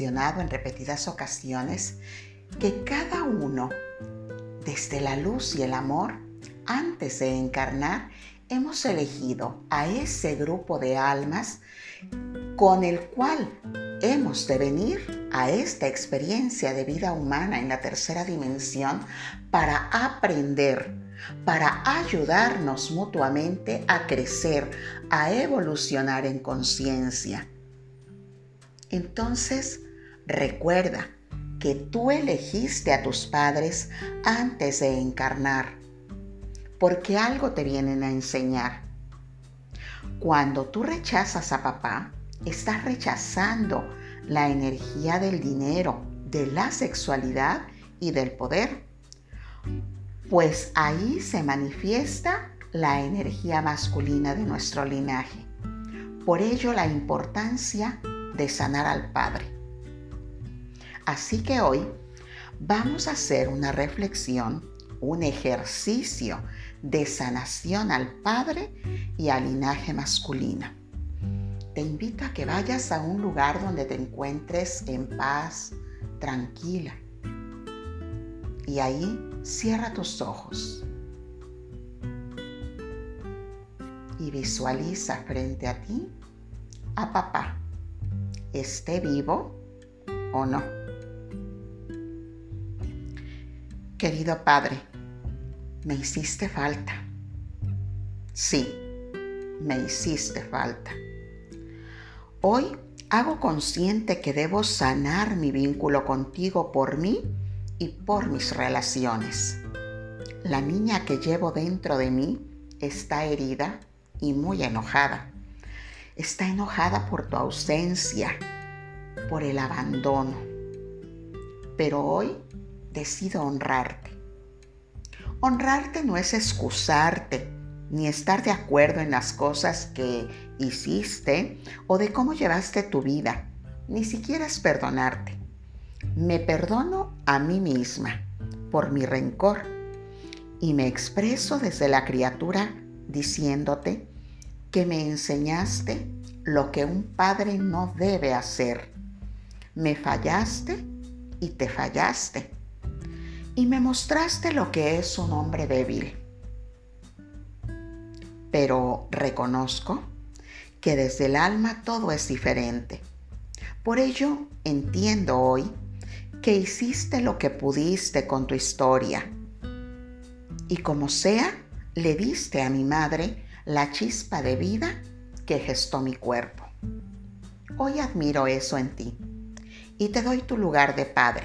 en repetidas ocasiones que cada uno, desde la luz y el amor, antes de encarnar, hemos elegido a ese grupo de almas con el cual hemos de venir a esta experiencia de vida humana en la tercera dimensión para aprender, para ayudarnos mutuamente a crecer, a evolucionar en conciencia. Entonces, recuerda que tú elegiste a tus padres antes de encarnar, porque algo te vienen a enseñar. Cuando tú rechazas a papá, estás rechazando la energía del dinero, de la sexualidad y del poder. Pues ahí se manifiesta la energía masculina de nuestro linaje. Por ello la importancia de sanar al Padre. Así que hoy vamos a hacer una reflexión, un ejercicio de sanación al Padre y al linaje masculino te invito a que vayas a un lugar donde te encuentres en paz, tranquila. Y ahí cierra tus ojos. Y visualiza frente a ti a papá, esté vivo o no. Querido Padre, me hiciste falta. Sí, me hiciste falta. Hoy hago consciente que debo sanar mi vínculo contigo por mí y por mis relaciones. La niña que llevo dentro de mí está herida y muy enojada. Está enojada por tu ausencia, por el abandono. Pero hoy decido honrarte. Honrarte no es excusarte ni estar de acuerdo en las cosas que hiciste o de cómo llevaste tu vida, ni siquiera es perdonarte. Me perdono a mí misma por mi rencor y me expreso desde la criatura diciéndote que me enseñaste lo que un padre no debe hacer. Me fallaste y te fallaste. Y me mostraste lo que es un hombre débil pero reconozco que desde el alma todo es diferente. Por ello entiendo hoy que hiciste lo que pudiste con tu historia. Y como sea, le diste a mi madre la chispa de vida que gestó mi cuerpo. Hoy admiro eso en ti y te doy tu lugar de padre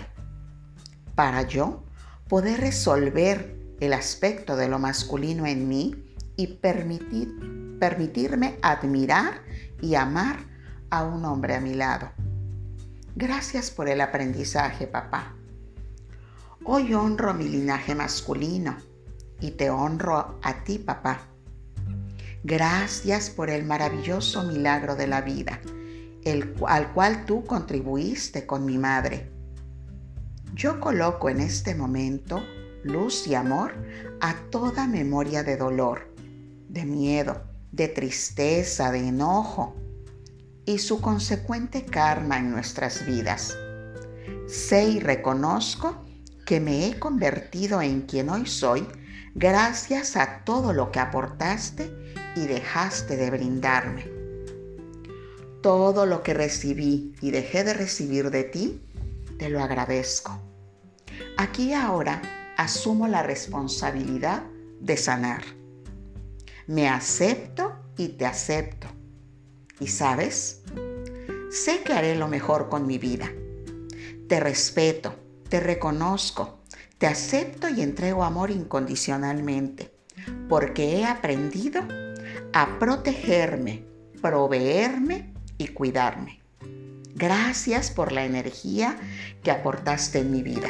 para yo poder resolver el aspecto de lo masculino en mí y permitir, permitirme admirar y amar a un hombre a mi lado. Gracias por el aprendizaje, papá. Hoy honro mi linaje masculino y te honro a ti, papá. Gracias por el maravilloso milagro de la vida, el, al cual tú contribuiste con mi madre. Yo coloco en este momento luz y amor a toda memoria de dolor de miedo, de tristeza, de enojo y su consecuente karma en nuestras vidas. Sé y reconozco que me he convertido en quien hoy soy gracias a todo lo que aportaste y dejaste de brindarme. Todo lo que recibí y dejé de recibir de ti, te lo agradezco. Aquí ahora asumo la responsabilidad de sanar me acepto y te acepto. Y sabes, sé que haré lo mejor con mi vida. Te respeto, te reconozco, te acepto y entrego amor incondicionalmente, porque he aprendido a protegerme, proveerme y cuidarme. Gracias por la energía que aportaste en mi vida.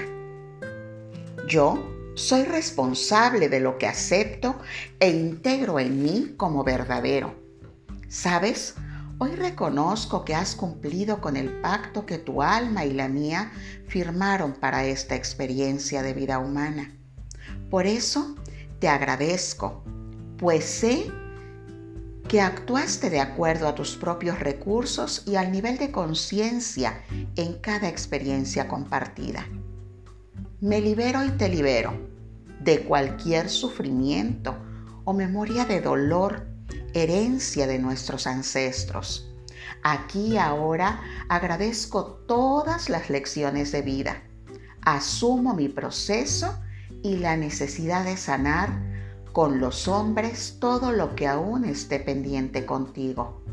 Yo soy responsable de lo que acepto e integro en mí como verdadero. ¿Sabes? Hoy reconozco que has cumplido con el pacto que tu alma y la mía firmaron para esta experiencia de vida humana. Por eso te agradezco, pues sé que actuaste de acuerdo a tus propios recursos y al nivel de conciencia en cada experiencia compartida. Me libero y te libero de cualquier sufrimiento o memoria de dolor, herencia de nuestros ancestros. Aquí ahora agradezco todas las lecciones de vida. Asumo mi proceso y la necesidad de sanar con los hombres todo lo que aún esté pendiente contigo.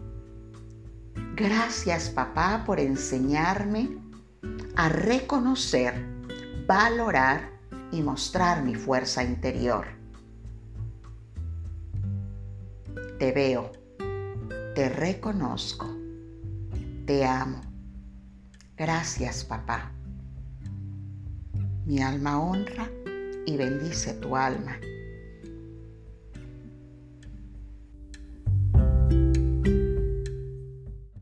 Gracias papá por enseñarme a reconocer valorar y mostrar mi fuerza interior. Te veo, te reconozco, te amo. Gracias, papá. Mi alma honra y bendice tu alma.